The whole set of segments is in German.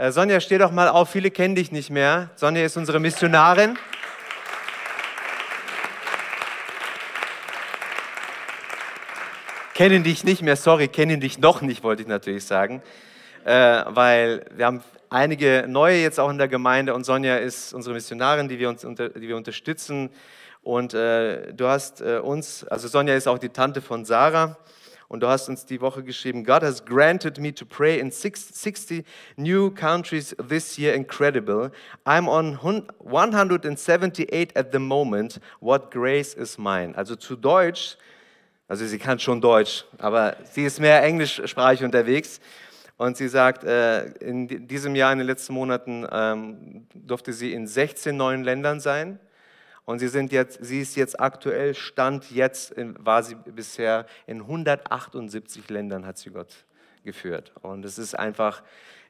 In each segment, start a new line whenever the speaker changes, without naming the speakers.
Äh, Sonja, steh doch mal auf, viele kennen dich nicht mehr. Sonja ist unsere Missionarin. kennen dich nicht mehr, sorry, kennen dich noch nicht, wollte ich natürlich sagen, äh, weil wir haben einige neue jetzt auch in der Gemeinde und Sonja ist unsere Missionarin, die wir, uns unter, die wir unterstützen. Und äh, du hast äh, uns, also Sonja ist auch die Tante von Sarah. Und du hast uns die Woche geschrieben, God has granted me to pray in 60 new countries this year. Incredible. I'm on 178 at the moment. What grace is mine? Also zu Deutsch also sie kann schon Deutsch, aber sie ist mehr englischsprachig unterwegs. Und sie sagt, äh, in diesem Jahr, in den letzten Monaten, ähm, durfte sie in 16 neuen Ländern sein. Und sie, sind jetzt, sie ist jetzt aktuell, Stand jetzt, war sie bisher in 178 Ländern, hat sie Gott geführt. Und es ist einfach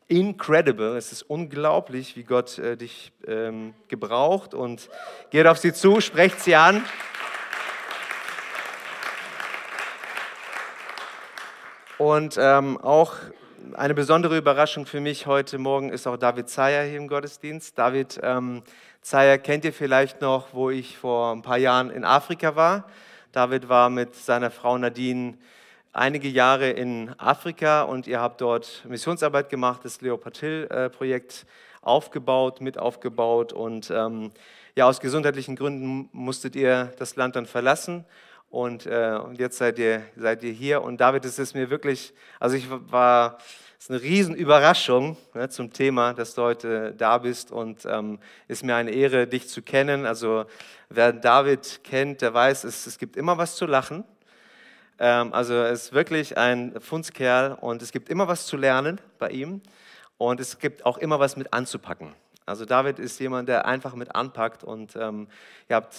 incredible, es ist unglaublich, wie Gott äh, dich ähm, gebraucht. Und geht auf sie zu, sprecht sie an. Und ähm, auch eine besondere Überraschung für mich heute Morgen ist auch David Zeyer hier im Gottesdienst. David ähm, Zeyer kennt ihr vielleicht noch, wo ich vor ein paar Jahren in Afrika war. David war mit seiner Frau Nadine einige Jahre in Afrika und ihr habt dort Missionsarbeit gemacht, das Leopard Hill-Projekt aufgebaut, mit aufgebaut und ähm, ja, aus gesundheitlichen Gründen musstet ihr das Land dann verlassen und, äh, und jetzt seid ihr, seid ihr hier. Und David, es ist mir wirklich, also ich war, es ist eine Riesenüberraschung ne, zum Thema, dass du heute da bist. Und ähm, ist mir eine Ehre, dich zu kennen. Also wer David kennt, der weiß, es, es gibt immer was zu lachen. Ähm, also er ist wirklich ein Fundskerl und es gibt immer was zu lernen bei ihm. Und es gibt auch immer was mit anzupacken. Also David ist jemand, der einfach mit anpackt und ähm, ihr habt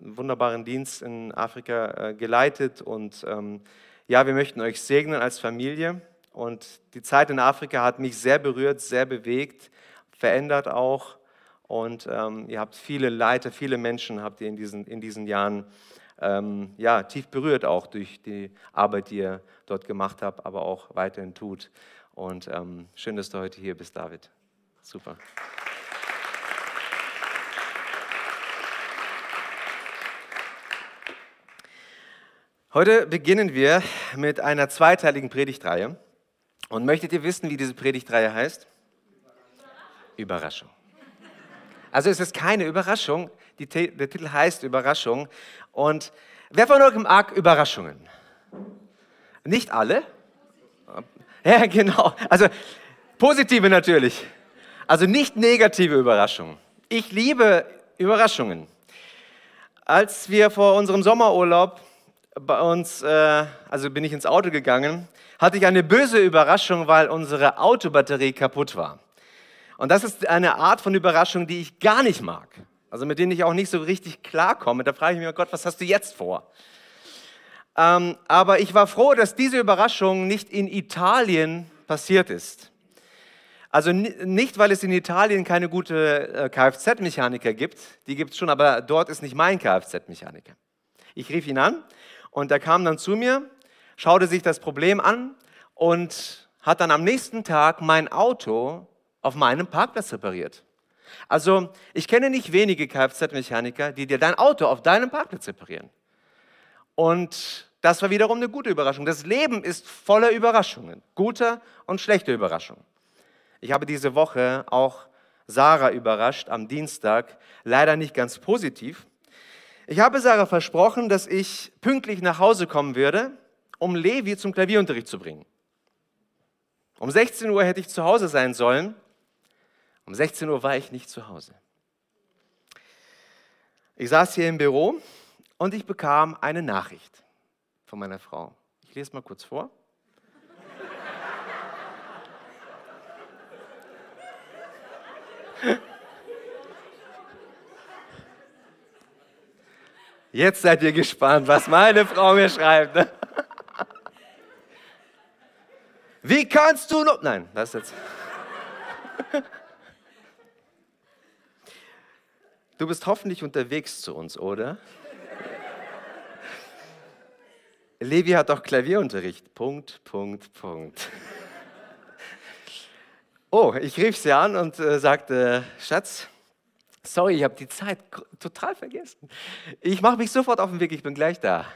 einen wunderbaren Dienst in Afrika äh, geleitet und ähm, ja, wir möchten euch segnen als Familie und die Zeit in Afrika hat mich sehr berührt, sehr bewegt, verändert auch und ähm, ihr habt viele Leiter, viele Menschen habt ihr in diesen, in diesen Jahren ähm, ja, tief berührt auch durch die Arbeit, die ihr dort gemacht habt, aber auch weiterhin tut. Und ähm, schön, dass du heute hier bist, David. Super. Heute beginnen wir mit einer zweiteiligen Predigtreihe. Und möchtet ihr wissen, wie diese Predigtreihe heißt? Überraschung. Also es ist keine Überraschung. Die, der Titel heißt Überraschung. Und wer von euch mag Überraschungen? Nicht alle? Ja, genau. Also positive natürlich. Also nicht negative Überraschungen. Ich liebe Überraschungen. Als wir vor unserem Sommerurlaub bei uns, äh, also bin ich ins Auto gegangen, hatte ich eine böse Überraschung, weil unsere Autobatterie kaputt war. Und das ist eine Art von Überraschung, die ich gar nicht mag. Also mit denen ich auch nicht so richtig klarkomme. Da frage ich mich, oh Gott, was hast du jetzt vor? Ähm, aber ich war froh, dass diese Überraschung nicht in Italien passiert ist. Also nicht, weil es in Italien keine gute äh, Kfz-Mechaniker gibt, die gibt es schon, aber dort ist nicht mein Kfz-Mechaniker. Ich rief ihn an und er kam dann zu mir, schaute sich das Problem an und hat dann am nächsten Tag mein Auto auf meinem Parkplatz repariert. Also ich kenne nicht wenige Kfz-Mechaniker, die dir dein Auto auf deinem Parkplatz reparieren. Und das war wiederum eine gute Überraschung. Das Leben ist voller Überraschungen, guter und schlechter Überraschungen. Ich habe diese Woche auch Sarah überrascht am Dienstag, leider nicht ganz positiv. Ich habe Sarah versprochen, dass ich pünktlich nach Hause kommen würde, um Levi zum Klavierunterricht zu bringen. Um 16 Uhr hätte ich zu Hause sein sollen. Um 16 Uhr war ich nicht zu Hause. Ich saß hier im Büro und ich bekam eine Nachricht von meiner Frau. Ich lese mal kurz vor. Jetzt seid ihr gespannt, was meine Frau mir schreibt. Ne? Wie kannst du noch. Nein, das jetzt. Du bist hoffentlich unterwegs zu uns, oder? Levi hat auch Klavierunterricht. Punkt, Punkt, Punkt. Oh, ich rief sie an und äh, sagte, Schatz, sorry, ich habe die Zeit total vergessen. Ich mache mich sofort auf den Weg, ich bin gleich da.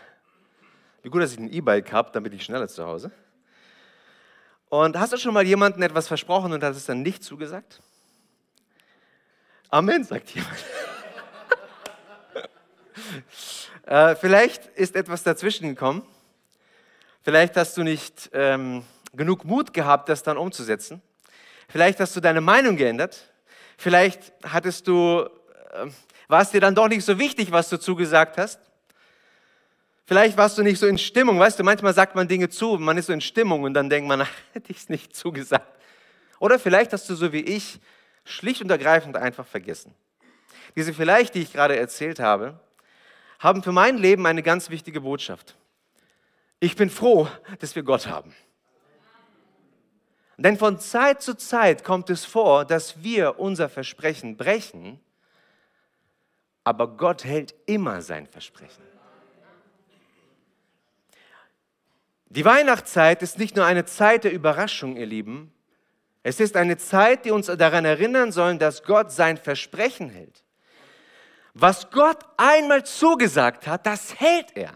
Wie gut, dass ich ein E-Bike habe, damit ich schneller zu Hause. Und hast du schon mal jemandem etwas versprochen und hat es dann nicht zugesagt? Amen, sagt jemand. äh, vielleicht ist etwas dazwischen gekommen. Vielleicht hast du nicht ähm, genug Mut gehabt, das dann umzusetzen. Vielleicht hast du deine Meinung geändert. Vielleicht hattest du, äh, war es dir dann doch nicht so wichtig, was du zugesagt hast. Vielleicht warst du nicht so in Stimmung. Weißt du, manchmal sagt man Dinge zu, man ist so in Stimmung und dann denkt man, hätte ich es nicht zugesagt. Oder vielleicht hast du so wie ich schlicht und ergreifend einfach vergessen. Diese vielleicht, die ich gerade erzählt habe, haben für mein Leben eine ganz wichtige Botschaft. Ich bin froh, dass wir Gott haben. Denn von Zeit zu Zeit kommt es vor, dass wir unser Versprechen brechen, aber Gott hält immer sein Versprechen. Die Weihnachtszeit ist nicht nur eine Zeit der Überraschung, ihr Lieben. Es ist eine Zeit, die uns daran erinnern soll, dass Gott sein Versprechen hält. Was Gott einmal zugesagt hat, das hält er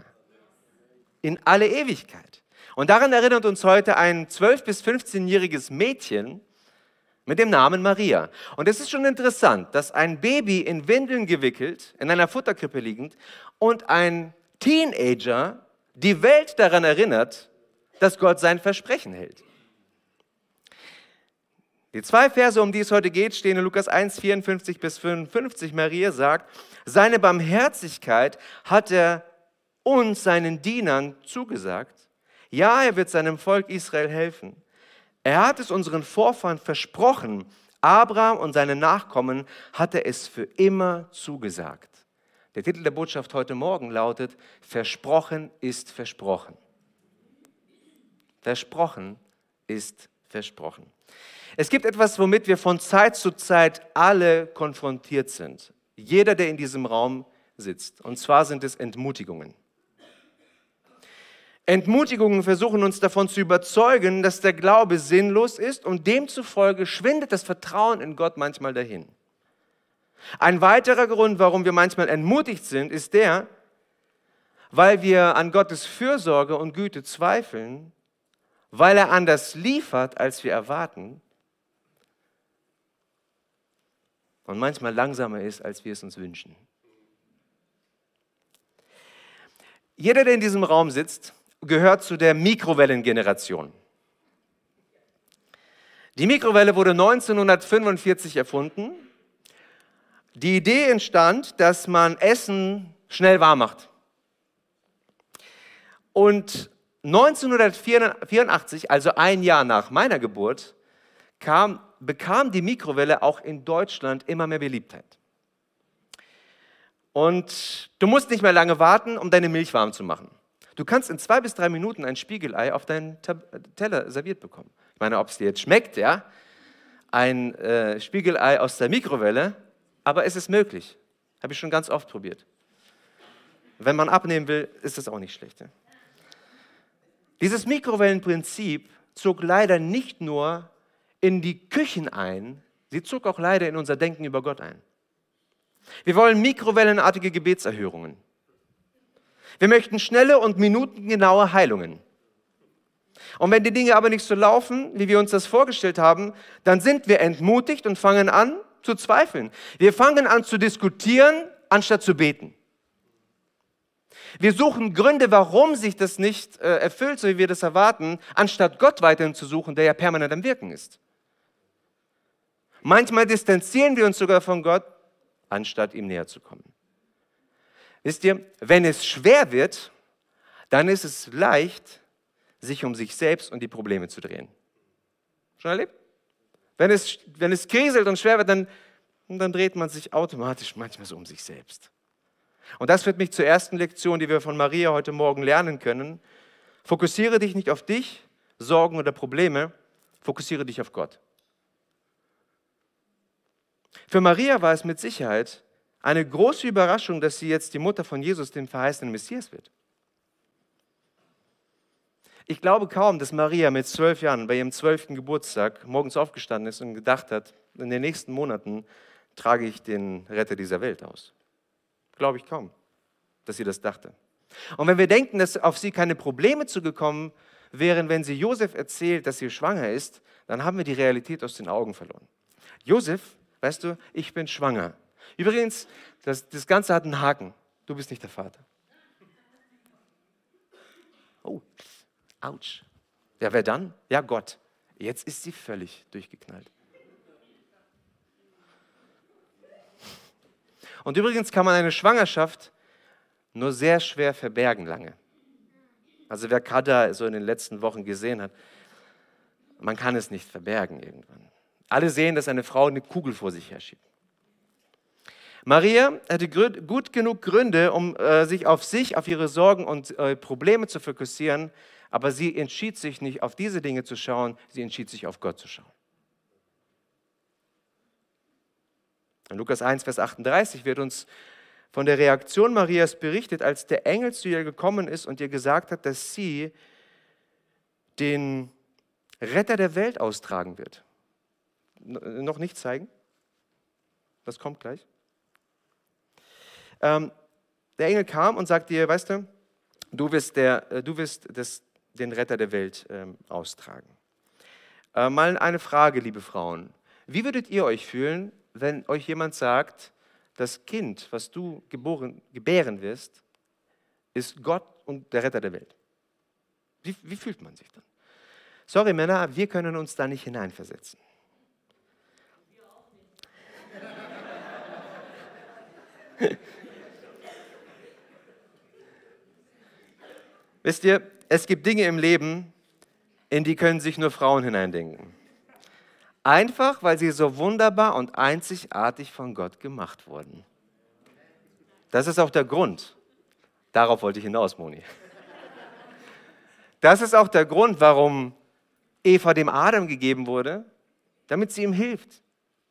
in alle Ewigkeit. Und daran erinnert uns heute ein 12- bis 15-jähriges Mädchen mit dem Namen Maria. Und es ist schon interessant, dass ein Baby in Windeln gewickelt, in einer Futterkrippe liegend und ein Teenager die Welt daran erinnert, dass Gott sein Versprechen hält. Die zwei Verse, um die es heute geht, stehen in Lukas 1, 54 bis 55. Maria sagt, seine Barmherzigkeit hat er uns, seinen Dienern, zugesagt. Ja, er wird seinem Volk Israel helfen. Er hat es unseren Vorfahren versprochen. Abraham und seine Nachkommen hat er es für immer zugesagt. Der Titel der Botschaft heute Morgen lautet, Versprochen ist versprochen. Versprochen ist versprochen. Es gibt etwas, womit wir von Zeit zu Zeit alle konfrontiert sind. Jeder, der in diesem Raum sitzt. Und zwar sind es Entmutigungen. Entmutigungen versuchen uns davon zu überzeugen, dass der Glaube sinnlos ist und demzufolge schwindet das Vertrauen in Gott manchmal dahin. Ein weiterer Grund, warum wir manchmal entmutigt sind, ist der, weil wir an Gottes Fürsorge und Güte zweifeln, weil er anders liefert, als wir erwarten und manchmal langsamer ist, als wir es uns wünschen. Jeder, der in diesem Raum sitzt, gehört zu der Mikrowellengeneration. Die Mikrowelle wurde 1945 erfunden die Idee entstand, dass man Essen schnell warm macht. Und 1984, also ein Jahr nach meiner Geburt, kam, bekam die Mikrowelle auch in Deutschland immer mehr Beliebtheit. Und du musst nicht mehr lange warten, um deine Milch warm zu machen. Du kannst in zwei bis drei Minuten ein Spiegelei auf deinen Teller serviert bekommen. Ich meine, ob es dir jetzt schmeckt, ja, ein äh, Spiegelei aus der Mikrowelle aber es ist möglich. Habe ich schon ganz oft probiert. Wenn man abnehmen will, ist das auch nicht schlecht. Ja? Dieses Mikrowellenprinzip zog leider nicht nur in die Küchen ein, sie zog auch leider in unser Denken über Gott ein. Wir wollen mikrowellenartige Gebetserhörungen. Wir möchten schnelle und minutengenaue Heilungen. Und wenn die Dinge aber nicht so laufen, wie wir uns das vorgestellt haben, dann sind wir entmutigt und fangen an, zu zweifeln. Wir fangen an zu diskutieren, anstatt zu beten. Wir suchen Gründe, warum sich das nicht äh, erfüllt, so wie wir das erwarten, anstatt Gott weiterhin zu suchen, der ja permanent am Wirken ist. Manchmal distanzieren wir uns sogar von Gott, anstatt ihm näher zu kommen. Wisst ihr, wenn es schwer wird, dann ist es leicht, sich um sich selbst und die Probleme zu drehen. Schon erlebt? Wenn es, wenn es kriselt und schwer wird, dann, dann dreht man sich automatisch manchmal so um sich selbst. Und das führt mich zur ersten Lektion, die wir von Maria heute Morgen lernen können. Fokussiere dich nicht auf dich, Sorgen oder Probleme, fokussiere dich auf Gott. Für Maria war es mit Sicherheit eine große Überraschung, dass sie jetzt die Mutter von Jesus, dem verheißenen Messias wird. Ich glaube kaum, dass Maria mit zwölf Jahren bei ihrem zwölften Geburtstag morgens aufgestanden ist und gedacht hat, in den nächsten Monaten trage ich den Retter dieser Welt aus. Glaube ich kaum, dass sie das dachte. Und wenn wir denken, dass auf sie keine Probleme zugekommen wären, wenn sie Josef erzählt, dass sie schwanger ist, dann haben wir die Realität aus den Augen verloren. Josef, weißt du, ich bin schwanger. Übrigens, das, das Ganze hat einen Haken. Du bist nicht der Vater. Oh, ouch. Ja, wer dann? Ja, Gott. Jetzt ist sie völlig durchgeknallt. Und übrigens kann man eine Schwangerschaft nur sehr schwer verbergen lange. Also wer Kada so in den letzten Wochen gesehen hat, man kann es nicht verbergen irgendwann. Alle sehen, dass eine Frau eine Kugel vor sich herschiebt. Maria hatte gut genug Gründe, um äh, sich auf sich, auf ihre Sorgen und äh, Probleme zu fokussieren, aber sie entschied sich nicht auf diese Dinge zu schauen, sie entschied sich auf Gott zu schauen. In Lukas 1, Vers 38 wird uns von der Reaktion Marias berichtet, als der Engel zu ihr gekommen ist und ihr gesagt hat, dass sie den Retter der Welt austragen wird. Noch nicht zeigen? Das kommt gleich. Ähm, der Engel kam und sagte ihr, weißt du, du wirst, der, äh, du wirst das, den Retter der Welt ähm, austragen. Äh, mal eine Frage, liebe Frauen. Wie würdet ihr euch fühlen, wenn euch jemand sagt, das Kind, was du geboren, gebären wirst, ist Gott und der Retter der Welt. Wie, wie fühlt man sich dann? Sorry Männer, wir können uns da nicht hineinversetzen. Wisst ihr, es gibt Dinge im Leben, in die können sich nur Frauen hineindenken. Einfach, weil sie so wunderbar und einzigartig von Gott gemacht wurden. Das ist auch der Grund. Darauf wollte ich hinaus, Moni. Das ist auch der Grund, warum Eva dem Adam gegeben wurde, damit sie ihm hilft,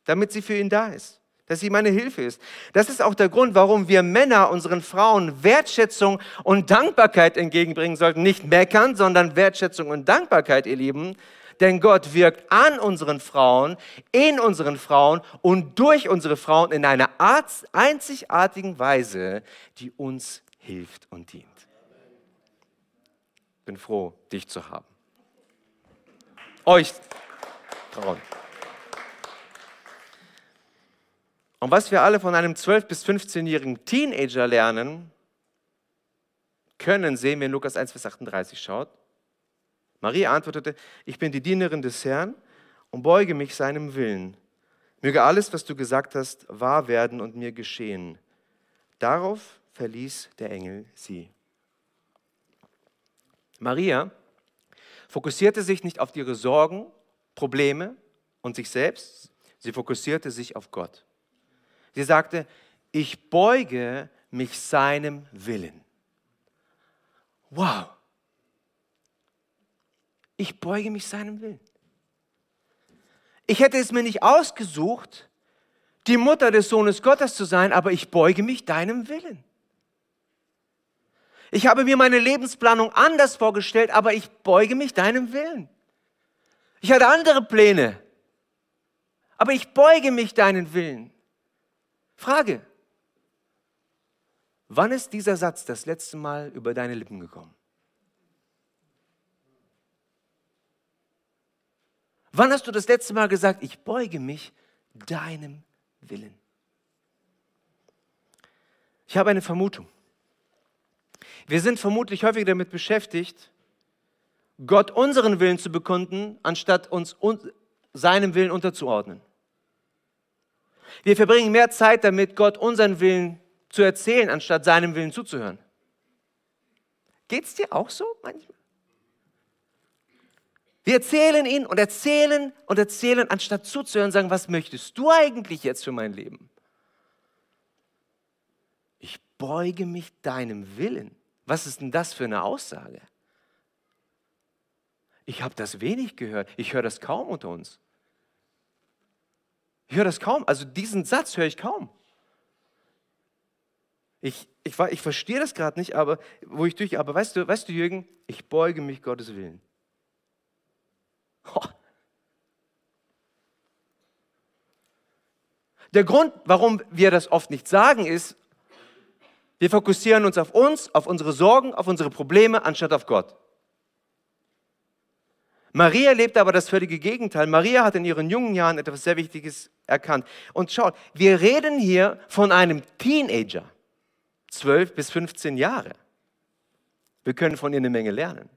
damit sie für ihn da ist, dass sie meine Hilfe ist. Das ist auch der Grund, warum wir Männer unseren Frauen Wertschätzung und Dankbarkeit entgegenbringen sollten. Nicht meckern, sondern Wertschätzung und Dankbarkeit, ihr Lieben, denn Gott wirkt an unseren Frauen, in unseren Frauen und durch unsere Frauen in einer einzigartigen Weise, die uns hilft und dient. Bin froh, dich zu haben. Euch Frauen. Und was wir alle von einem 12- bis 15-jährigen Teenager lernen können, sehen wir in Lukas 1, Vers 38. Schaut. Maria antwortete, ich bin die Dienerin des Herrn und beuge mich seinem Willen. Möge alles, was du gesagt hast, wahr werden und mir geschehen. Darauf verließ der Engel sie. Maria fokussierte sich nicht auf ihre Sorgen, Probleme und sich selbst, sie fokussierte sich auf Gott. Sie sagte, ich beuge mich seinem Willen. Wow ich beuge mich seinem Willen. Ich hätte es mir nicht ausgesucht, die Mutter des Sohnes Gottes zu sein, aber ich beuge mich deinem Willen. Ich habe mir meine Lebensplanung anders vorgestellt, aber ich beuge mich deinem Willen. Ich hatte andere Pläne, aber ich beuge mich deinen Willen. Frage, wann ist dieser Satz das letzte Mal über deine Lippen gekommen? Wann hast du das letzte Mal gesagt, ich beuge mich deinem Willen? Ich habe eine Vermutung. Wir sind vermutlich häufig damit beschäftigt, Gott unseren Willen zu bekunden, anstatt uns seinem Willen unterzuordnen. Wir verbringen mehr Zeit damit, Gott unseren Willen zu erzählen, anstatt seinem Willen zuzuhören. Geht es dir auch so manchmal? Wir erzählen ihn und erzählen und erzählen, anstatt zuzuhören, sagen, was möchtest du eigentlich jetzt für mein Leben? Ich beuge mich deinem Willen. Was ist denn das für eine Aussage? Ich habe das wenig gehört. Ich höre das kaum unter uns. Ich höre das kaum. Also diesen Satz höre ich kaum. Ich, ich, ich verstehe das gerade nicht, aber wo ich durch, aber weißt du, weißt du, Jürgen, ich beuge mich Gottes Willen. Oh. Der Grund, warum wir das oft nicht sagen, ist, wir fokussieren uns auf uns, auf unsere Sorgen, auf unsere Probleme, anstatt auf Gott. Maria lebt aber das völlige Gegenteil. Maria hat in ihren jungen Jahren etwas sehr Wichtiges erkannt. Und schaut, wir reden hier von einem Teenager, 12 bis 15 Jahre. Wir können von ihr eine Menge lernen.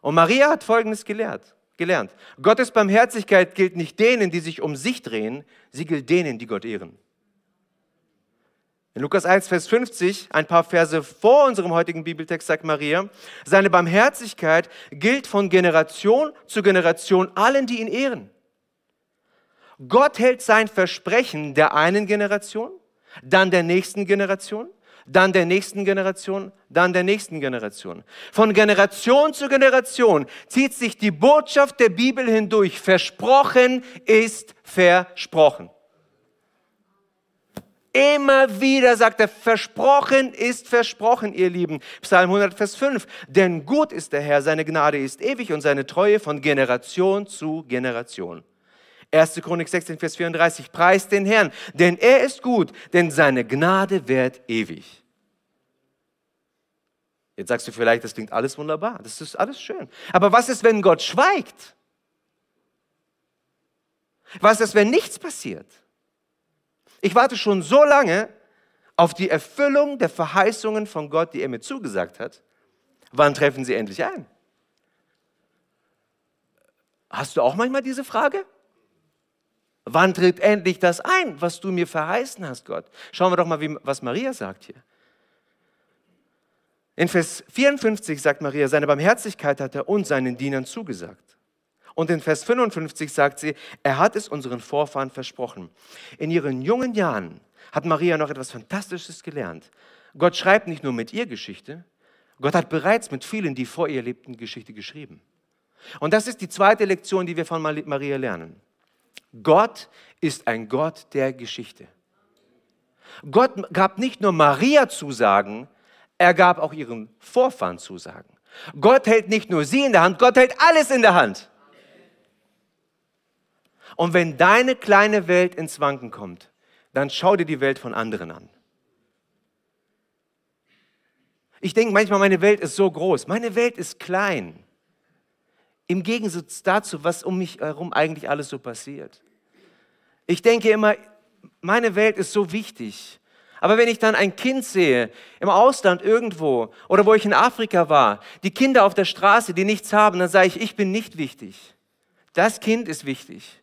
Und Maria hat Folgendes gelehrt, gelernt. Gottes Barmherzigkeit gilt nicht denen, die sich um sich drehen, sie gilt denen, die Gott ehren. In Lukas 1, Vers 50, ein paar Verse vor unserem heutigen Bibeltext, sagt Maria, seine Barmherzigkeit gilt von Generation zu Generation allen, die ihn ehren. Gott hält sein Versprechen der einen Generation, dann der nächsten Generation, dann der nächsten Generation, dann der nächsten Generation. Von Generation zu Generation zieht sich die Botschaft der Bibel hindurch. Versprochen ist versprochen. Immer wieder sagt er, versprochen ist versprochen, ihr Lieben. Psalm 100, Vers 5. Denn gut ist der Herr, seine Gnade ist ewig und seine Treue von Generation zu Generation. 1. Chronik 16, Vers 34. Preist den Herrn, denn er ist gut, denn seine Gnade währt ewig. Jetzt sagst du vielleicht, das klingt alles wunderbar, das ist alles schön. Aber was ist, wenn Gott schweigt? Was ist, wenn nichts passiert? Ich warte schon so lange auf die Erfüllung der Verheißungen von Gott, die er mir zugesagt hat. Wann treffen sie endlich ein? Hast du auch manchmal diese Frage? Wann tritt endlich das ein, was du mir verheißen hast, Gott? Schauen wir doch mal, wie, was Maria sagt hier. In Vers 54 sagt Maria, seine Barmherzigkeit hat er uns seinen Dienern zugesagt. Und in Vers 55 sagt sie, er hat es unseren Vorfahren versprochen. In ihren jungen Jahren hat Maria noch etwas Fantastisches gelernt. Gott schreibt nicht nur mit ihr Geschichte, Gott hat bereits mit vielen, die vor ihr lebten, Geschichte geschrieben. Und das ist die zweite Lektion, die wir von Maria lernen. Gott ist ein Gott der Geschichte. Gott gab nicht nur Maria Zusagen, er gab auch ihren Vorfahren Zusagen. Gott hält nicht nur sie in der Hand, Gott hält alles in der Hand. Und wenn deine kleine Welt ins Wanken kommt, dann schau dir die Welt von anderen an. Ich denke manchmal, meine Welt ist so groß. Meine Welt ist klein. Im Gegensatz dazu, was um mich herum eigentlich alles so passiert. Ich denke immer, meine Welt ist so wichtig. Aber wenn ich dann ein Kind sehe, im Ausland irgendwo oder wo ich in Afrika war, die Kinder auf der Straße, die nichts haben, dann sage ich, ich bin nicht wichtig. Das Kind ist wichtig.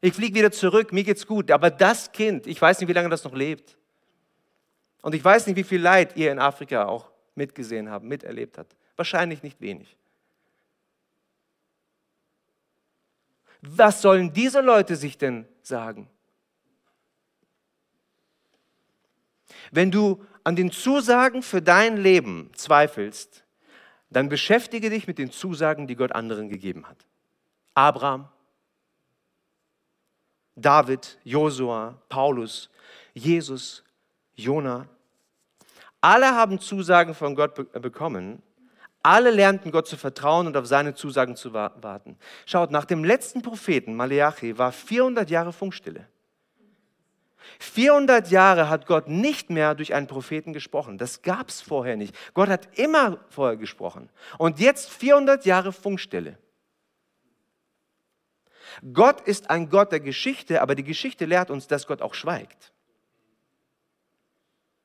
Ich fliege wieder zurück, mir geht's gut. Aber das Kind, ich weiß nicht, wie lange das noch lebt. Und ich weiß nicht, wie viel Leid ihr in Afrika auch mitgesehen habt, miterlebt habt. Wahrscheinlich nicht wenig. Was sollen diese Leute sich denn sagen? Wenn du an den Zusagen für dein Leben zweifelst, dann beschäftige dich mit den Zusagen, die Gott anderen gegeben hat. Abraham, David, Josua, Paulus, Jesus, Jona. Alle haben Zusagen von Gott be bekommen. Alle lernten Gott zu vertrauen und auf seine Zusagen zu warten. Schaut, nach dem letzten Propheten Maleachi war 400 Jahre Funkstille. 400 Jahre hat Gott nicht mehr durch einen Propheten gesprochen. Das gab es vorher nicht. Gott hat immer vorher gesprochen. Und jetzt 400 Jahre Funkstille. Gott ist ein Gott der Geschichte, aber die Geschichte lehrt uns, dass Gott auch schweigt.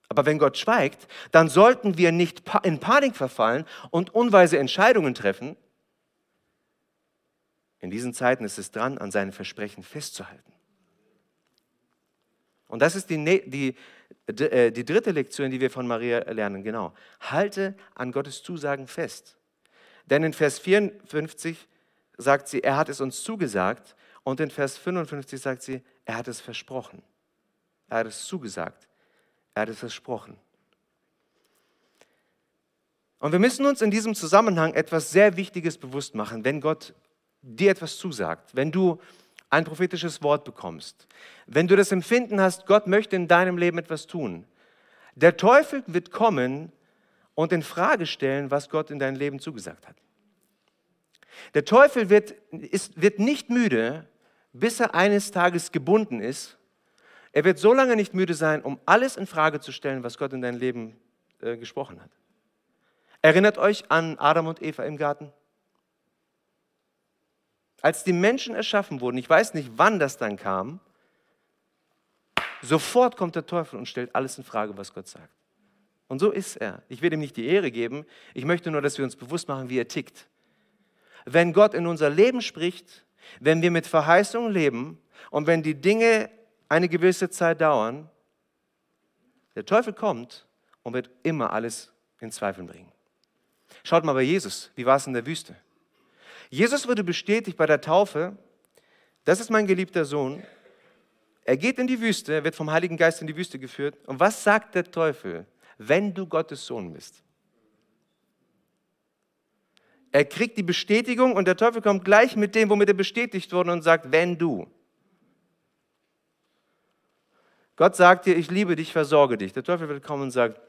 Aber wenn Gott schweigt, dann sollten wir nicht in Panik verfallen und unweise Entscheidungen treffen. In diesen Zeiten ist es dran, an seinen Versprechen festzuhalten. Und das ist die, die, äh, die, dritte Lektion, die wir von Maria lernen. Genau. Halte an Gottes Zusagen fest. Denn in Vers 54 sagt sie, er hat es uns zugesagt. Und in Vers 55 sagt sie, er hat es versprochen. Er hat es zugesagt. Er hat es versprochen. Und wir müssen uns in diesem Zusammenhang etwas sehr Wichtiges bewusst machen, wenn Gott dir etwas zusagt, wenn du ein prophetisches Wort bekommst, wenn du das Empfinden hast, Gott möchte in deinem Leben etwas tun, Der Teufel wird kommen und in Frage stellen, was Gott in dein Leben zugesagt hat. Der Teufel wird, ist, wird nicht müde, bis er eines Tages gebunden ist. Er wird so lange nicht müde sein, um alles in Frage zu stellen, was Gott in dein Leben äh, gesprochen hat. Erinnert euch an Adam und Eva im Garten? Als die Menschen erschaffen wurden, ich weiß nicht, wann das dann kam, sofort kommt der Teufel und stellt alles in Frage, was Gott sagt. Und so ist er. Ich will ihm nicht die Ehre geben, ich möchte nur, dass wir uns bewusst machen, wie er tickt. Wenn Gott in unser Leben spricht, wenn wir mit Verheißungen leben und wenn die Dinge eine gewisse Zeit dauern, der Teufel kommt und wird immer alles in Zweifel bringen. Schaut mal bei Jesus, wie war es in der Wüste? Jesus wurde bestätigt bei der Taufe, das ist mein geliebter Sohn. Er geht in die Wüste, wird vom Heiligen Geist in die Wüste geführt. Und was sagt der Teufel, wenn du Gottes Sohn bist? Er kriegt die Bestätigung und der Teufel kommt gleich mit dem, womit er bestätigt wurde und sagt, wenn du. Gott sagt dir, ich liebe dich, versorge dich. Der Teufel wird kommen und sagt,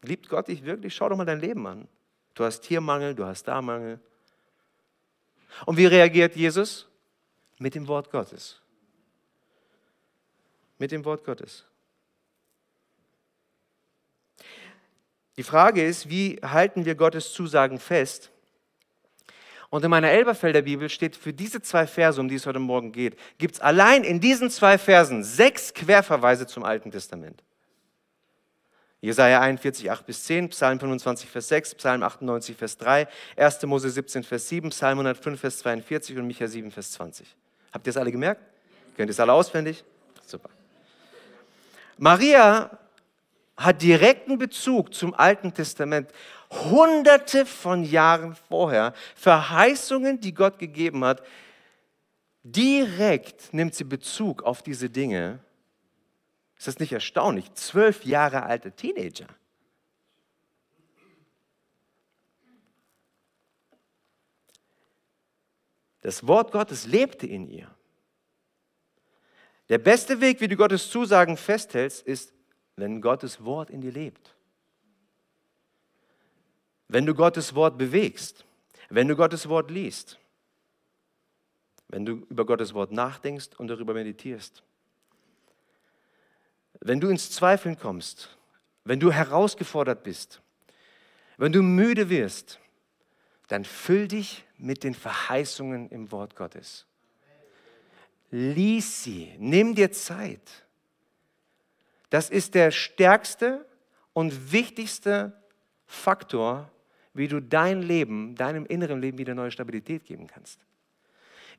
liebt Gott dich wirklich? Schau doch mal dein Leben an. Du hast hier Mangel, du hast da Mangel. Und wie reagiert Jesus? Mit dem Wort Gottes. Mit dem Wort Gottes. Die Frage ist, wie halten wir Gottes Zusagen fest? Und in meiner Elberfelder Bibel steht für diese zwei Verse, um die es heute Morgen geht, gibt es allein in diesen zwei Versen sechs Querverweise zum Alten Testament. Jesaja 41, 8 bis 10, Psalm 25, Vers 6, Psalm 98, Vers 3, 1. Mose 17, Vers 7, Psalm 105, Vers 42 und Micha 7, Vers 20. Habt ihr das alle gemerkt? Könnt ihr es alle auswendig? Super. Maria hat direkten Bezug zum Alten Testament. Hunderte von Jahren vorher, Verheißungen, die Gott gegeben hat, direkt nimmt sie Bezug auf diese Dinge. Ist das nicht erstaunlich? Zwölf Jahre alte Teenager. Das Wort Gottes lebte in ihr. Der beste Weg, wie du Gottes Zusagen festhältst, ist wenn Gottes Wort in dir lebt. Wenn du Gottes Wort bewegst, wenn du Gottes Wort liest, wenn du über Gottes Wort nachdenkst und darüber meditierst. Wenn du ins Zweifeln kommst, wenn du herausgefordert bist, wenn du müde wirst, dann füll dich mit den Verheißungen im Wort Gottes. Lies sie, nimm dir Zeit. Das ist der stärkste und wichtigste Faktor, wie du dein Leben, deinem inneren Leben wieder neue Stabilität geben kannst.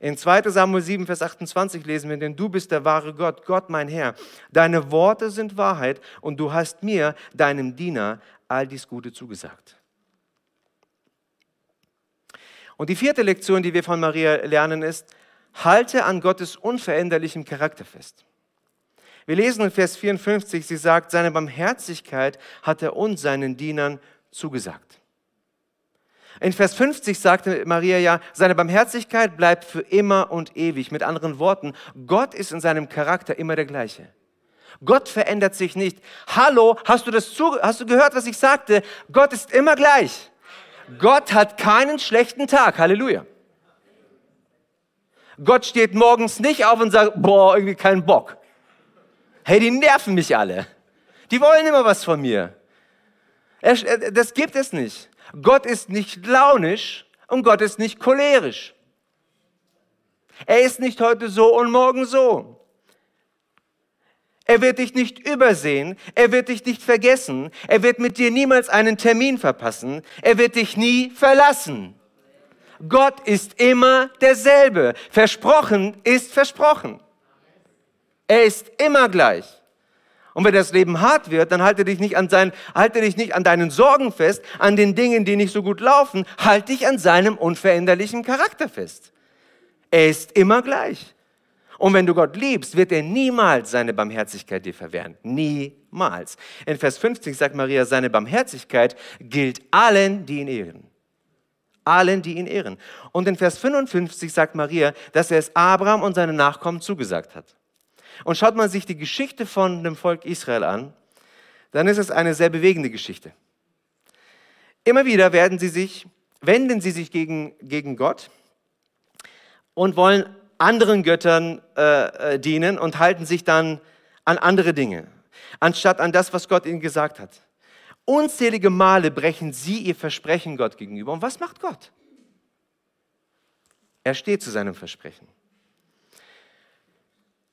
In 2 Samuel 7, Vers 28 lesen wir, denn du bist der wahre Gott, Gott mein Herr. Deine Worte sind Wahrheit und du hast mir, deinem Diener, all dies Gute zugesagt. Und die vierte Lektion, die wir von Maria lernen, ist, halte an Gottes unveränderlichem Charakter fest. Wir lesen in Vers 54, sie sagt, seine Barmherzigkeit hat er uns, seinen Dienern, zugesagt. In Vers 50 sagte Maria ja, seine Barmherzigkeit bleibt für immer und ewig. Mit anderen Worten, Gott ist in seinem Charakter immer der gleiche. Gott verändert sich nicht. Hallo, hast du das hast du gehört, was ich sagte? Gott ist immer gleich. Gott hat keinen schlechten Tag. Halleluja. Gott steht morgens nicht auf und sagt, boah, irgendwie keinen Bock. Hey, die nerven mich alle. Die wollen immer was von mir. Das gibt es nicht. Gott ist nicht launisch und Gott ist nicht cholerisch. Er ist nicht heute so und morgen so. Er wird dich nicht übersehen, er wird dich nicht vergessen, er wird mit dir niemals einen Termin verpassen, er wird dich nie verlassen. Gott ist immer derselbe. Versprochen ist versprochen. Er ist immer gleich. Und wenn das Leben hart wird, dann halte dich nicht an seinen, halte dich nicht an deinen Sorgen fest, an den Dingen, die nicht so gut laufen, halte dich an seinem unveränderlichen Charakter fest. Er ist immer gleich. Und wenn du Gott liebst, wird er niemals seine Barmherzigkeit dir verwehren. Niemals. In Vers 50 sagt Maria, seine Barmherzigkeit gilt allen, die ihn ehren. Allen, die ihn ehren. Und in Vers 55 sagt Maria, dass er es Abraham und seine Nachkommen zugesagt hat. Und schaut man sich die Geschichte von dem Volk Israel an, dann ist es eine sehr bewegende Geschichte. Immer wieder werden sie sich, wenden sie sich gegen, gegen Gott und wollen anderen Göttern äh, äh, dienen und halten sich dann an andere Dinge, anstatt an das, was Gott ihnen gesagt hat. Unzählige Male brechen sie ihr Versprechen Gott gegenüber. Und was macht Gott? Er steht zu seinem Versprechen.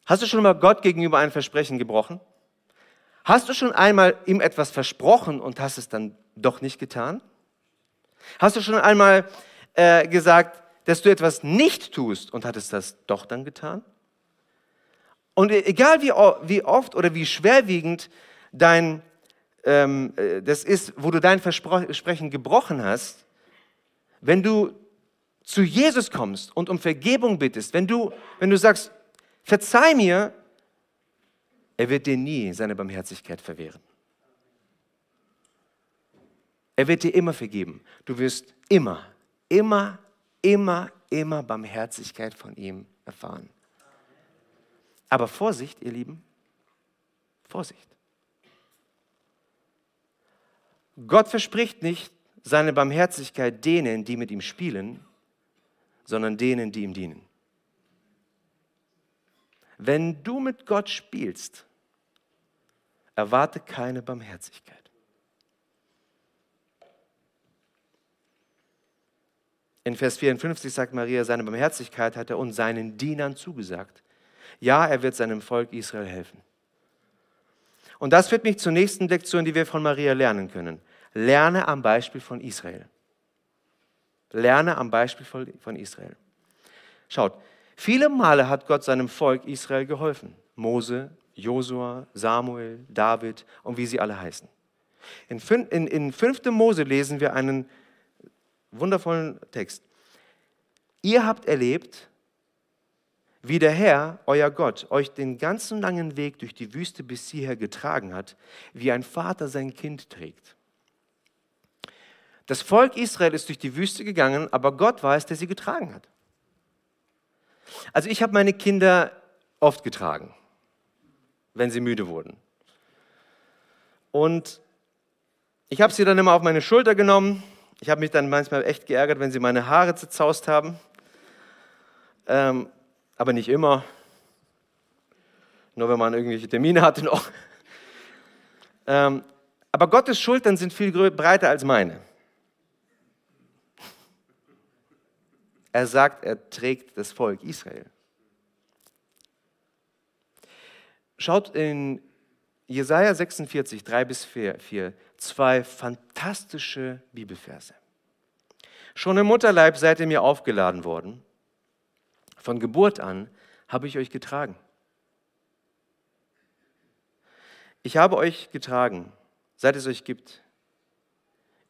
Hast du schon mal Gott gegenüber ein Versprechen gebrochen? Hast du schon einmal ihm etwas versprochen und hast es dann doch nicht getan? Hast du schon einmal äh, gesagt, dass du etwas nicht tust und hattest das doch dann getan? Und e-, egal wie, wie oft oder wie schwerwiegend dein, ähm, äh, das ist, wo du dein Versprechen gebrochen hast, wenn du zu Jesus kommst und um Vergebung bittest, wenn du, wenn du sagst, verzeih mir, er wird dir nie seine Barmherzigkeit verwehren. Er wird dir immer vergeben. Du wirst immer, immer, immer, immer Barmherzigkeit von ihm erfahren. Aber Vorsicht, ihr Lieben, Vorsicht. Gott verspricht nicht seine Barmherzigkeit denen, die mit ihm spielen, sondern denen, die ihm dienen. Wenn du mit Gott spielst, erwarte keine Barmherzigkeit. In Vers 54 sagt Maria, seine Barmherzigkeit hat er uns seinen Dienern zugesagt. Ja, er wird seinem Volk Israel helfen. Und das führt mich zur nächsten Lektion, die wir von Maria lernen können. Lerne am Beispiel von Israel. Lerne am Beispiel von Israel. Schaut, viele Male hat Gott seinem Volk Israel geholfen. Mose, Josua, Samuel, David und wie sie alle heißen. In, in, in 5. Mose lesen wir einen wundervollen Text. Ihr habt erlebt, wie der Herr, euer Gott, euch den ganzen langen Weg durch die Wüste bis hierher getragen hat, wie ein Vater sein Kind trägt. Das Volk Israel ist durch die Wüste gegangen, aber Gott es, der sie getragen hat. Also ich habe meine Kinder oft getragen, wenn sie müde wurden. Und ich habe sie dann immer auf meine Schulter genommen. Ich habe mich dann manchmal echt geärgert, wenn sie meine Haare zerzaust haben. Ähm, aber nicht immer. Nur wenn man irgendwelche Termine hatte noch. Ähm, aber Gottes Schultern sind viel breiter als meine. Er sagt, er trägt das Volk Israel. Schaut in Jesaja 46, 3 bis 4, 4 zwei fantastische Bibelverse. Schon im Mutterleib seid ihr mir aufgeladen worden. Von Geburt an habe ich euch getragen. Ich habe euch getragen, seit es euch gibt.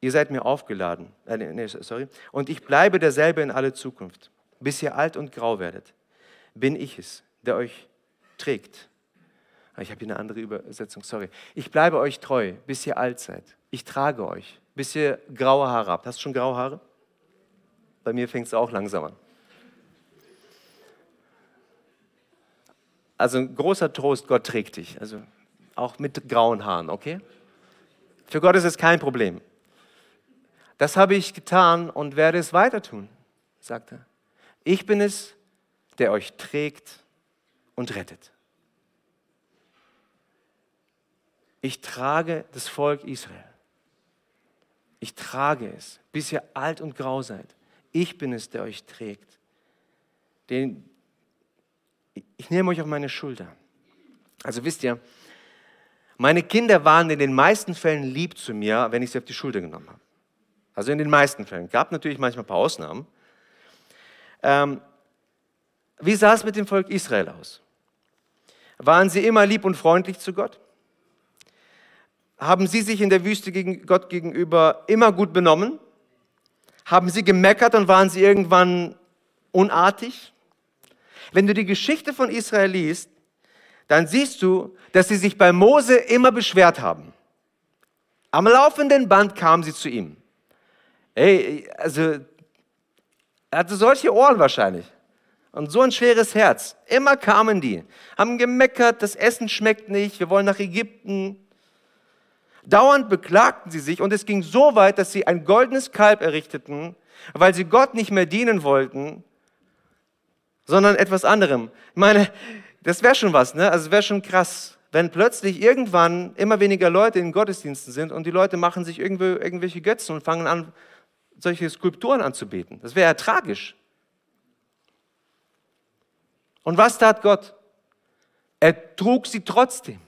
Ihr seid mir aufgeladen. Äh, nee, sorry. Und ich bleibe derselbe in alle Zukunft. Bis ihr alt und grau werdet, bin ich es, der euch trägt. Ah, ich habe hier eine andere Übersetzung, sorry. Ich bleibe euch treu, bis ihr alt seid. Ich trage euch, bis ihr graue Haare habt. Hast du schon graue Haare? Bei mir fängt es auch langsam an. Also ein großer Trost, Gott trägt dich. Also auch mit grauen Haaren, okay? Für Gott ist es kein Problem. Das habe ich getan und werde es weiter tun, sagt er. Ich bin es, der euch trägt und rettet. Ich trage das Volk Israel. Ich trage es, bis ihr alt und grau seid. Ich bin es, der euch trägt. Den, ich nehme euch auf meine Schulter. Also wisst ihr, meine Kinder waren in den meisten Fällen lieb zu mir, wenn ich sie auf die Schulter genommen habe. Also in den meisten Fällen. Gab natürlich manchmal ein paar Ausnahmen. Ähm, wie sah es mit dem Volk Israel aus? Waren sie immer lieb und freundlich zu Gott? Haben sie sich in der Wüste gegen Gott gegenüber immer gut benommen? Haben sie gemeckert und waren sie irgendwann unartig? Wenn du die Geschichte von Israel liest, dann siehst du, dass sie sich bei Mose immer beschwert haben. Am laufenden Band kamen sie zu ihm. Ey, also, er hatte solche Ohren wahrscheinlich. Und so ein schweres Herz. Immer kamen die, haben gemeckert, das Essen schmeckt nicht, wir wollen nach Ägypten. Dauernd beklagten sie sich und es ging so weit, dass sie ein goldenes Kalb errichteten, weil sie Gott nicht mehr dienen wollten, sondern etwas anderem. Ich meine, das wäre schon was, ne? Also es wäre schon krass, wenn plötzlich irgendwann immer weniger Leute in Gottesdiensten sind und die Leute machen sich irgendwelche Götzen und fangen an, solche Skulpturen anzubeten. Das wäre ja tragisch. Und was tat Gott? Er trug sie trotzdem.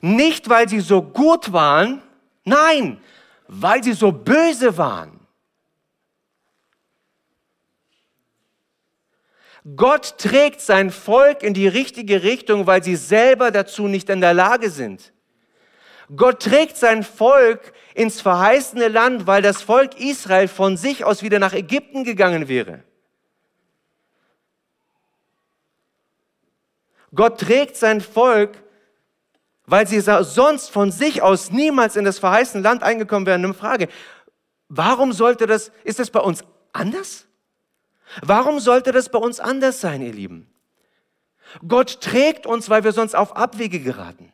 Nicht, weil sie so gut waren, nein, weil sie so böse waren. Gott trägt sein Volk in die richtige Richtung, weil sie selber dazu nicht in der Lage sind. Gott trägt sein Volk ins verheißene Land, weil das Volk Israel von sich aus wieder nach Ägypten gegangen wäre. Gott trägt sein Volk, weil sie sonst von sich aus niemals in das verheißene Land eingekommen wären. Eine Frage, warum sollte das, ist das bei uns anders? Warum sollte das bei uns anders sein, ihr Lieben? Gott trägt uns, weil wir sonst auf Abwege geraten.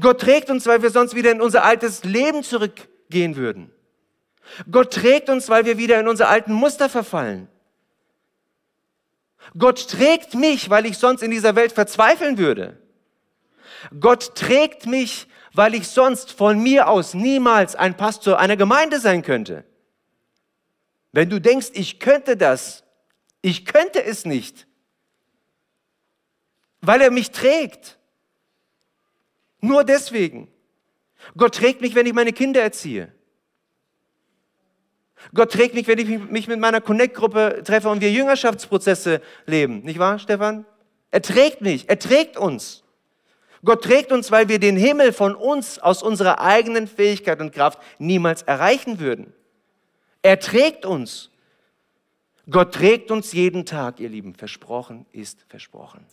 Gott trägt uns, weil wir sonst wieder in unser altes Leben zurückgehen würden. Gott trägt uns, weil wir wieder in unsere alten Muster verfallen. Gott trägt mich, weil ich sonst in dieser Welt verzweifeln würde. Gott trägt mich, weil ich sonst von mir aus niemals ein Pastor einer Gemeinde sein könnte. Wenn du denkst, ich könnte das, ich könnte es nicht, weil er mich trägt. Nur deswegen. Gott trägt mich, wenn ich meine Kinder erziehe. Gott trägt mich, wenn ich mich mit meiner Connect-Gruppe treffe und wir Jüngerschaftsprozesse leben. Nicht wahr, Stefan? Er trägt mich, er trägt uns. Gott trägt uns, weil wir den Himmel von uns aus unserer eigenen Fähigkeit und Kraft niemals erreichen würden. Er trägt uns. Gott trägt uns jeden Tag, ihr Lieben. Versprochen ist versprochen.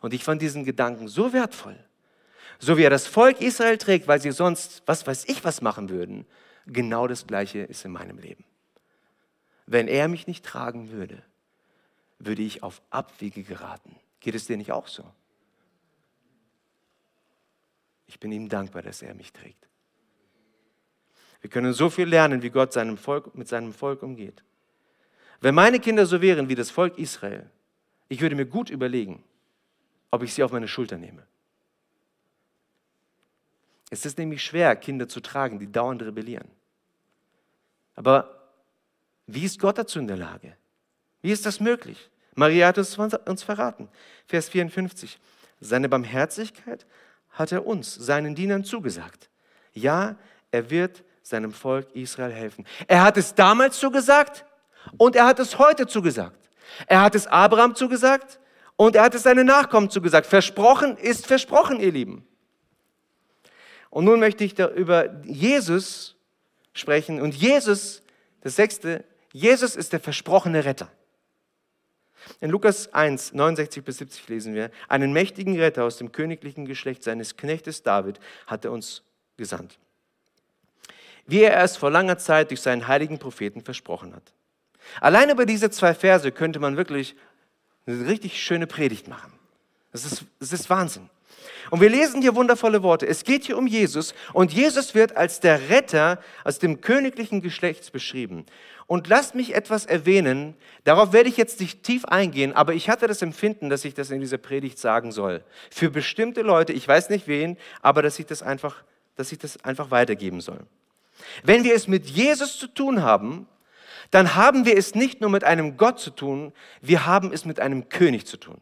Und ich fand diesen Gedanken so wertvoll. So wie er das Volk Israel trägt, weil sie sonst, was weiß ich, was machen würden. Genau das Gleiche ist in meinem Leben. Wenn er mich nicht tragen würde, würde ich auf Abwege geraten. Geht es dir nicht auch so? Ich bin ihm dankbar, dass er mich trägt. Wir können so viel lernen, wie Gott seinem Volk, mit seinem Volk umgeht. Wenn meine Kinder so wären wie das Volk Israel, ich würde mir gut überlegen, ob ich sie auf meine Schulter nehme. Es ist nämlich schwer, Kinder zu tragen, die dauernd rebellieren. Aber wie ist Gott dazu in der Lage? Wie ist das möglich? Maria hat es uns verraten. Vers 54. Seine Barmherzigkeit hat er uns, seinen Dienern, zugesagt. Ja, er wird seinem Volk Israel helfen. Er hat es damals zugesagt und er hat es heute zugesagt. Er hat es Abraham zugesagt und er hat es seinen Nachkommen zugesagt. Versprochen ist versprochen, ihr Lieben. Und nun möchte ich über Jesus sprechen. Und Jesus, das sechste, Jesus ist der versprochene Retter. In Lukas 1, 69 bis 70 lesen wir, einen mächtigen Retter aus dem königlichen Geschlecht seines Knechtes David hat er uns gesandt. Wie er es vor langer Zeit durch seinen heiligen Propheten versprochen hat. Allein über diese zwei Verse könnte man wirklich eine richtig schöne Predigt machen. Das ist, das ist Wahnsinn. Und wir lesen hier wundervolle Worte. Es geht hier um Jesus und Jesus wird als der Retter aus dem königlichen Geschlechts beschrieben. Und lasst mich etwas erwähnen, darauf werde ich jetzt nicht tief eingehen, aber ich hatte das Empfinden, dass ich das in dieser Predigt sagen soll. Für bestimmte Leute, ich weiß nicht wen, aber dass ich das einfach, dass ich das einfach weitergeben soll. Wenn wir es mit Jesus zu tun haben, dann haben wir es nicht nur mit einem Gott zu tun, wir haben es mit einem König zu tun.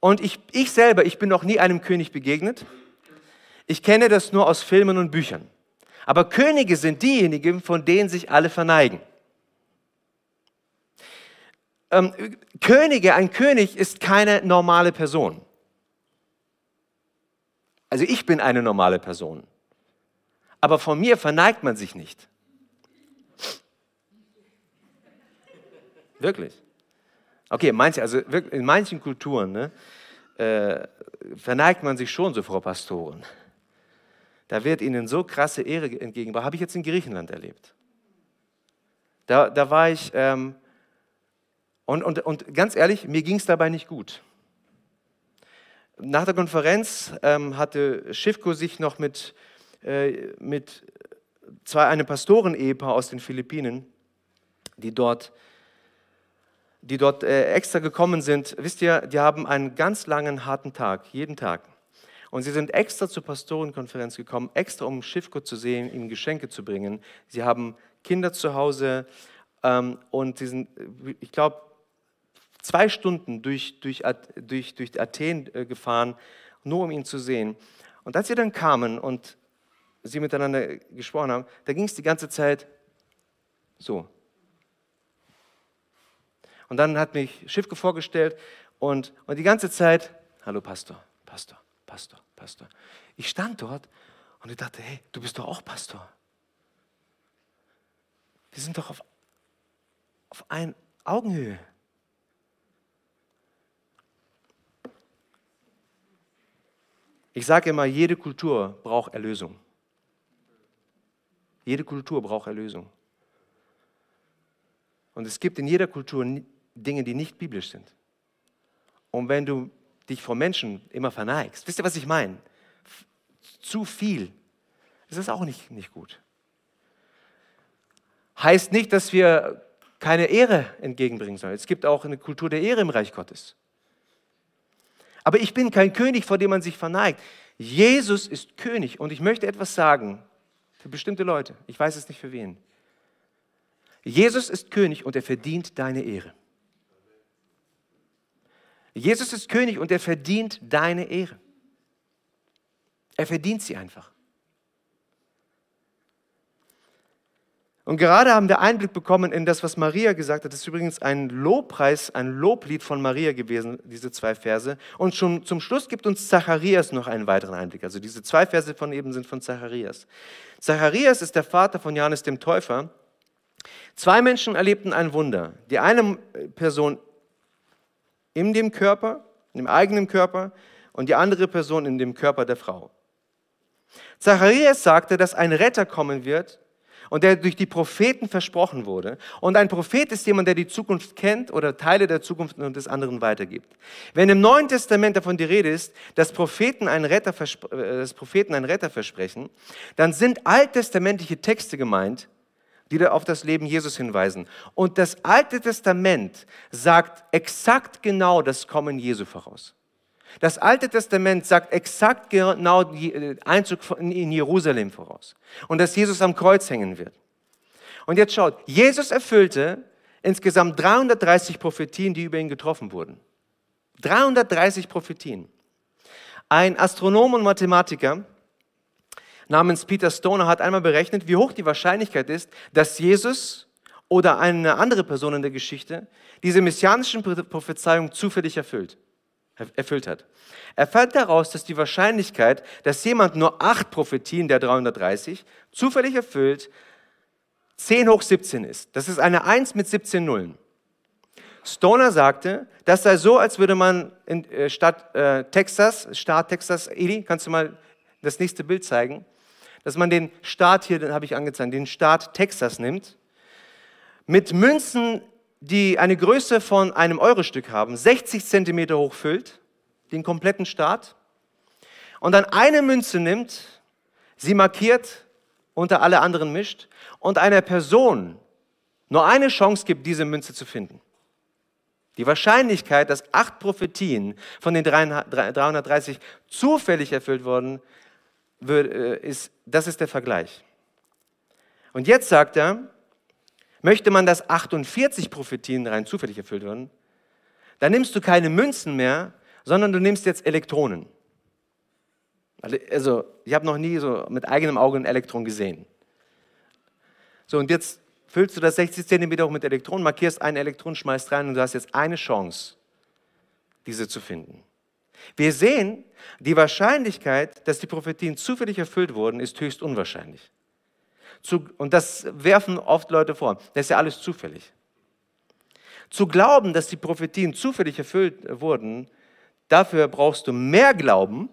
Und ich, ich selber, ich bin noch nie einem König begegnet. Ich kenne das nur aus Filmen und Büchern. Aber Könige sind diejenigen, von denen sich alle verneigen. Ähm, Könige, ein König ist keine normale Person. Also ich bin eine normale Person. Aber von mir verneigt man sich nicht. Wirklich. Okay, manche, also in manchen Kulturen ne, äh, verneigt man sich schon so vor Pastoren. Da wird ihnen so krasse Ehre entgegengebracht. Habe ich jetzt in Griechenland erlebt. Da, da war ich, ähm, und, und, und ganz ehrlich, mir ging es dabei nicht gut. nach der Konferenz ähm, hatte Schiffko sich noch mit, äh, mit zwei, einem Pastoren-Ehepaar aus den Philippinen, die dort, die dort äh, extra gekommen sind. Wisst ihr, die haben einen ganz langen, harten Tag, jeden Tag. Und sie sind extra zur Pastorenkonferenz gekommen, extra um Schiffko zu sehen, ihm Geschenke zu bringen. Sie haben Kinder zu Hause ähm, und sie sind, ich glaube, zwei Stunden durch, durch, durch, durch Athen äh, gefahren, nur um ihn zu sehen. Und als sie dann kamen und sie miteinander gesprochen haben, da ging es die ganze Zeit so. Und dann hat mich Schiffke vorgestellt und, und die ganze Zeit, hallo Pastor, Pastor, Pastor, Pastor. Ich stand dort und ich dachte, hey, du bist doch auch Pastor. Wir sind doch auf, auf ein Augenhöhe. Ich sage immer, jede Kultur braucht Erlösung. Jede Kultur braucht Erlösung. Und es gibt in jeder Kultur Dinge, die nicht biblisch sind. Und wenn du dich vor Menschen immer verneigst, wisst ihr, was ich meine? Zu viel, das ist auch nicht, nicht gut. Heißt nicht, dass wir keine Ehre entgegenbringen sollen. Es gibt auch eine Kultur der Ehre im Reich Gottes. Aber ich bin kein König, vor dem man sich verneigt. Jesus ist König und ich möchte etwas sagen für bestimmte Leute. Ich weiß es nicht für wen. Jesus ist König und er verdient deine Ehre. Jesus ist König und er verdient deine Ehre. Er verdient sie einfach. Und gerade haben wir Einblick bekommen in das, was Maria gesagt hat. Das ist übrigens ein Lobpreis, ein Loblied von Maria gewesen, diese zwei Verse. Und schon zum Schluss gibt uns Zacharias noch einen weiteren Einblick. Also diese zwei Verse von eben sind von Zacharias. Zacharias ist der Vater von Johannes dem Täufer. Zwei Menschen erlebten ein Wunder. Die eine Person in dem Körper, in dem eigenen Körper, und die andere Person in dem Körper der Frau. Zacharias sagte, dass ein Retter kommen wird, und der durch die Propheten versprochen wurde. Und ein Prophet ist jemand, der die Zukunft kennt oder Teile der Zukunft und des anderen weitergibt. Wenn im Neuen Testament davon die Rede ist, dass Propheten einen Retter, äh, dass Propheten einen Retter versprechen, dann sind alttestamentliche Texte gemeint, die auf das Leben Jesus hinweisen. Und das Alte Testament sagt exakt genau das Kommen Jesu voraus. Das Alte Testament sagt exakt genau den äh, Einzug in Jerusalem voraus und dass Jesus am Kreuz hängen wird. Und jetzt schaut, Jesus erfüllte insgesamt 330 Prophetien, die über ihn getroffen wurden. 330 Prophetien. Ein Astronom und Mathematiker namens Peter Stoner hat einmal berechnet, wie hoch die Wahrscheinlichkeit ist, dass Jesus oder eine andere Person in der Geschichte diese messianischen Prophezeiungen zufällig erfüllt erfüllt hat. Er fand heraus, dass die Wahrscheinlichkeit, dass jemand nur acht Prophetien der 330 zufällig erfüllt, 10 hoch 17 ist. Das ist eine 1 mit 17 Nullen. Stoner sagte, das sei so, als würde man in äh, Stadt äh, Texas, Staat Texas, Eli, kannst du mal das nächste Bild zeigen, dass man den Staat hier, den habe ich angezeigt, den Staat Texas nimmt, mit Münzen die eine Größe von einem Eurostück haben, 60 Zentimeter hoch füllt, den kompletten Staat, und dann eine Münze nimmt, sie markiert, unter alle anderen mischt und einer Person nur eine Chance gibt, diese Münze zu finden. Die Wahrscheinlichkeit, dass acht Prophetien von den 330 zufällig erfüllt wurden, ist, das ist der Vergleich. Und jetzt sagt er, Möchte man, dass 48 Prophetien rein zufällig erfüllt werden, dann nimmst du keine Münzen mehr, sondern du nimmst jetzt Elektronen. Also, ich habe noch nie so mit eigenem Auge ein Elektron gesehen. So, und jetzt füllst du das 60 cm hoch mit Elektronen, markierst ein Elektron, schmeißt rein und du hast jetzt eine Chance, diese zu finden. Wir sehen, die Wahrscheinlichkeit, dass die Prophetien zufällig erfüllt wurden, ist höchst unwahrscheinlich. Und das werfen oft Leute vor. Das ist ja alles zufällig. Zu glauben, dass die Prophetien zufällig erfüllt wurden, dafür brauchst du mehr Glauben,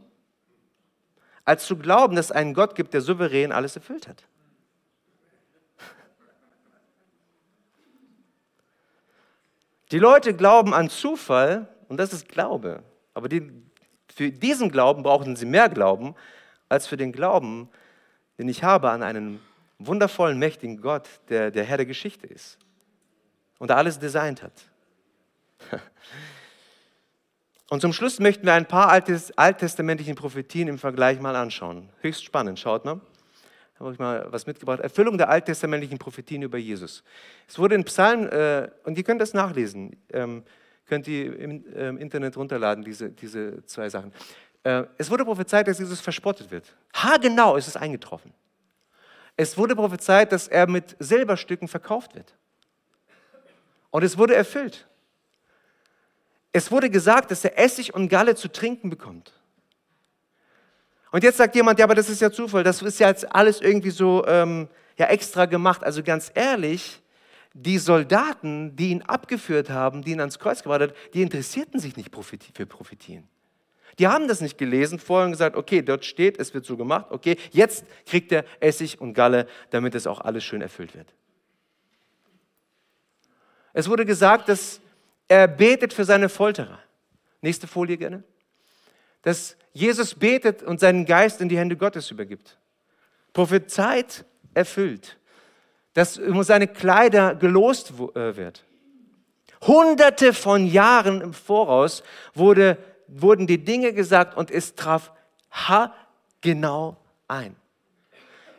als zu glauben, dass es einen Gott gibt, der souverän alles erfüllt hat. Die Leute glauben an Zufall und das ist Glaube, aber die Für diesen Glauben brauchten sie mehr Glauben als für den Glauben, den ich habe an einen wundervollen, mächtigen Gott, der der Herr der Geschichte ist und alles designt hat. Und zum Schluss möchten wir ein paar alttestamentliche Prophetien im Vergleich mal anschauen. Höchst spannend, schaut mal. Da habe ich mal was mitgebracht. Erfüllung der alttestamentlichen Prophetien über Jesus. Es wurde in Psalmen, äh, und ihr könnt das nachlesen, ähm, könnt ihr im ähm, Internet runterladen, diese, diese zwei Sachen. Äh, es wurde prophezeit, dass Jesus verspottet wird. Ha, genau ist es eingetroffen. Es wurde prophezeit, dass er mit Silberstücken verkauft wird. Und es wurde erfüllt. Es wurde gesagt, dass er Essig und Galle zu trinken bekommt. Und jetzt sagt jemand, ja, aber das ist ja Zufall, das ist ja jetzt alles irgendwie so ähm, ja, extra gemacht. Also ganz ehrlich, die Soldaten, die ihn abgeführt haben, die ihn ans Kreuz gebracht haben, die interessierten sich nicht für Prophetien. Die haben das nicht gelesen vorher gesagt, okay, dort steht, es wird so gemacht, okay, jetzt kriegt er Essig und Galle, damit es auch alles schön erfüllt wird. Es wurde gesagt, dass er betet für seine Folterer. Nächste Folie gerne. Dass Jesus betet und seinen Geist in die Hände Gottes übergibt. Prophezeit erfüllt. Dass um seine Kleider gelost äh, wird. Hunderte von Jahren im Voraus wurde, wurden die Dinge gesagt und es traf genau ein.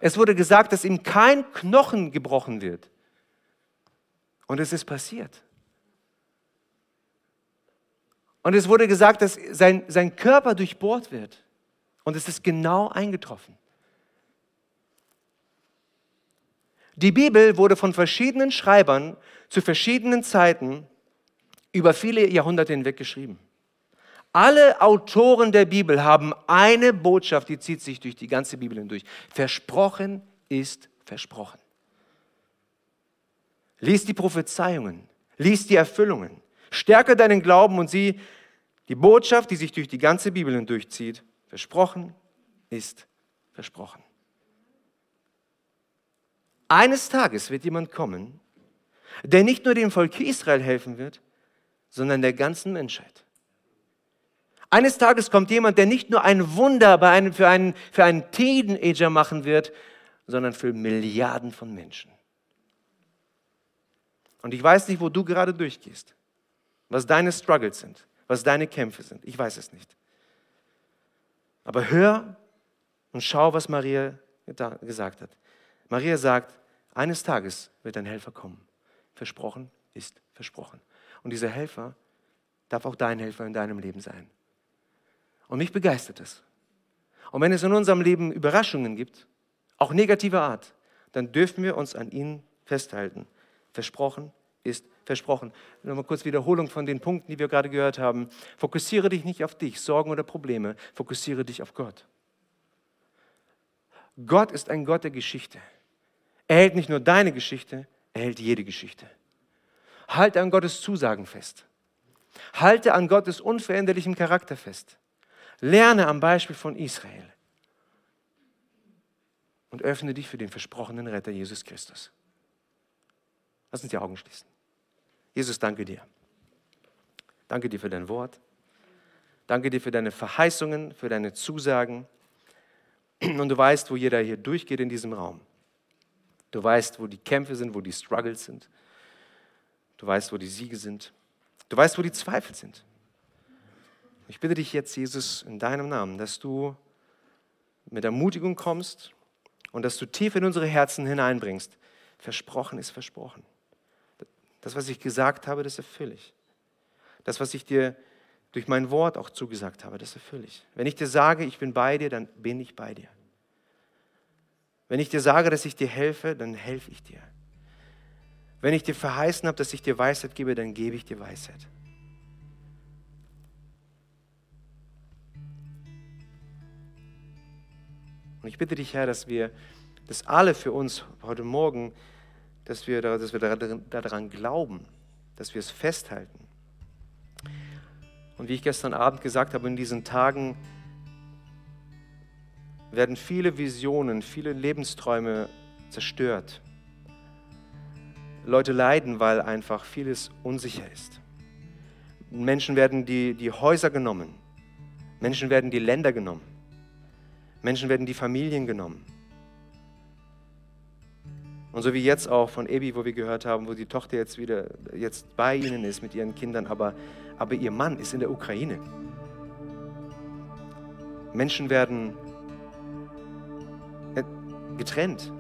Es wurde gesagt, dass ihm kein Knochen gebrochen wird. Und es ist passiert. Und es wurde gesagt, dass sein, sein Körper durchbohrt wird. Und es ist genau eingetroffen. Die Bibel wurde von verschiedenen Schreibern zu verschiedenen Zeiten über viele Jahrhunderte hinweg geschrieben. Alle Autoren der Bibel haben eine Botschaft, die zieht sich durch die ganze Bibel hindurch. Versprochen ist versprochen. Lies die Prophezeiungen, lies die Erfüllungen, stärke deinen Glauben und sieh die Botschaft, die sich durch die ganze Bibel hindurchzieht. Versprochen ist versprochen. Eines Tages wird jemand kommen, der nicht nur dem Volk Israel helfen wird, sondern der ganzen Menschheit. Eines Tages kommt jemand, der nicht nur ein Wunder bei einem, für, einen, für einen Teenager machen wird, sondern für Milliarden von Menschen. Und ich weiß nicht, wo du gerade durchgehst, was deine Struggles sind, was deine Kämpfe sind. Ich weiß es nicht. Aber hör und schau, was Maria gesagt hat. Maria sagt, eines Tages wird ein Helfer kommen. Versprochen ist versprochen. Und dieser Helfer darf auch dein Helfer in deinem Leben sein. Und mich begeistert es. Und wenn es in unserem Leben Überraschungen gibt, auch negativer Art, dann dürfen wir uns an ihn festhalten. Versprochen ist versprochen. Nochmal kurz Wiederholung von den Punkten, die wir gerade gehört haben. Fokussiere dich nicht auf dich, Sorgen oder Probleme. Fokussiere dich auf Gott. Gott ist ein Gott der Geschichte. Er hält nicht nur deine Geschichte, er hält jede Geschichte. Halte an Gottes Zusagen fest. Halte an Gottes unveränderlichem Charakter fest. Lerne am Beispiel von Israel. Und öffne dich für den versprochenen Retter Jesus Christus. Lass uns die Augen schließen. Jesus, danke dir. Danke dir für dein Wort. Danke dir für deine Verheißungen, für deine Zusagen. Und du weißt, wo jeder hier durchgeht in diesem Raum. Du weißt, wo die Kämpfe sind, wo die Struggles sind. Du weißt, wo die Siege sind. Du weißt, wo die Zweifel sind. Ich bitte dich jetzt, Jesus, in deinem Namen, dass du mit Ermutigung kommst und dass du tief in unsere Herzen hineinbringst. Versprochen ist versprochen. Das, was ich gesagt habe, das erfülle ich. Das, was ich dir durch mein Wort auch zugesagt habe, das erfülle ich. Wenn ich dir sage, ich bin bei dir, dann bin ich bei dir. Wenn ich dir sage, dass ich dir helfe, dann helfe ich dir. Wenn ich dir verheißen habe, dass ich dir Weisheit gebe, dann gebe ich dir Weisheit. Und ich bitte dich, Herr, dass wir das alle für uns heute Morgen dass wir, dass wir daran glauben, dass wir es festhalten. Und wie ich gestern Abend gesagt habe, in diesen Tagen werden viele Visionen, viele Lebensträume zerstört. Leute leiden, weil einfach vieles unsicher ist. Menschen werden die, die Häuser genommen. Menschen werden die Länder genommen. Menschen werden die Familien genommen. Und so wie jetzt auch von Ebi, wo wir gehört haben, wo die Tochter jetzt wieder jetzt bei ihnen ist mit ihren Kindern, aber, aber ihr Mann ist in der Ukraine. Menschen werden getrennt.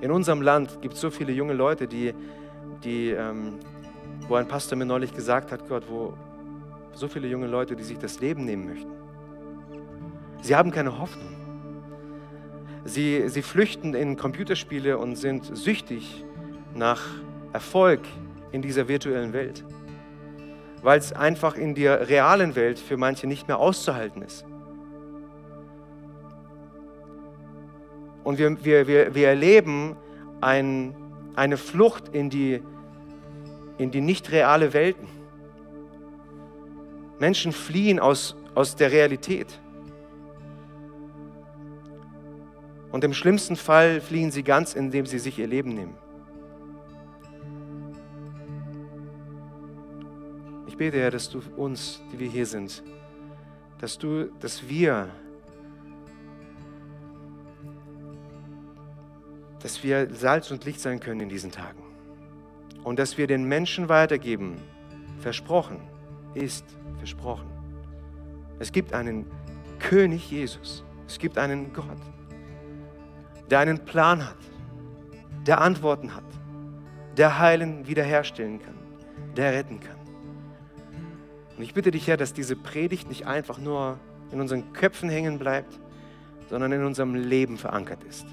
In unserem Land gibt es so viele junge Leute, die, die ähm, wo ein Pastor mir neulich gesagt hat, Gott, wo so viele junge Leute, die sich das Leben nehmen möchten. Sie haben keine Hoffnung. Sie, sie flüchten in Computerspiele und sind süchtig nach Erfolg in dieser virtuellen Welt, weil es einfach in der realen Welt für manche nicht mehr auszuhalten ist. Und wir, wir, wir, wir erleben ein, eine Flucht in die, in die nicht reale Welten. Menschen fliehen aus, aus der Realität. Und im schlimmsten Fall fliehen sie ganz, indem sie sich ihr Leben nehmen. Ich bete, Herr, dass du uns, die wir hier sind, dass du, dass wir, dass wir Salz und Licht sein können in diesen Tagen. Und dass wir den Menschen weitergeben, versprochen, ist versprochen. Es gibt einen König Jesus. Es gibt einen Gott der einen Plan hat, der Antworten hat, der heilen, wiederherstellen kann, der retten kann. Und ich bitte dich, Herr, dass diese Predigt nicht einfach nur in unseren Köpfen hängen bleibt, sondern in unserem Leben verankert ist.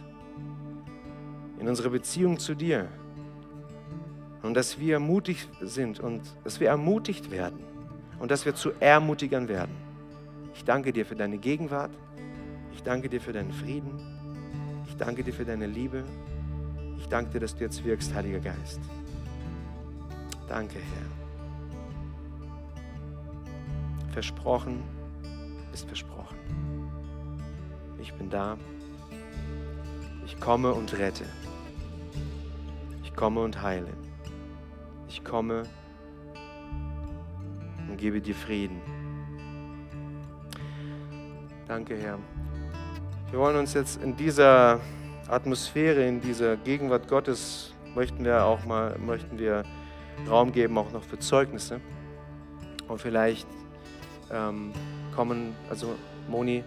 In unserer Beziehung zu dir. Und dass wir mutig sind und dass wir ermutigt werden und dass wir zu Ermutigern werden. Ich danke dir für deine Gegenwart. Ich danke dir für deinen Frieden. Ich danke dir für deine Liebe. Ich danke dir, dass du jetzt wirkst, Heiliger Geist. Danke, Herr. Versprochen ist versprochen. Ich bin da. Ich komme und rette. Komme und heile. Ich komme und gebe dir Frieden. Danke, Herr. Wir wollen uns jetzt in dieser Atmosphäre, in dieser Gegenwart Gottes, möchten wir auch mal, möchten wir Raum geben, auch noch für Zeugnisse. Und vielleicht ähm, kommen, also Moni,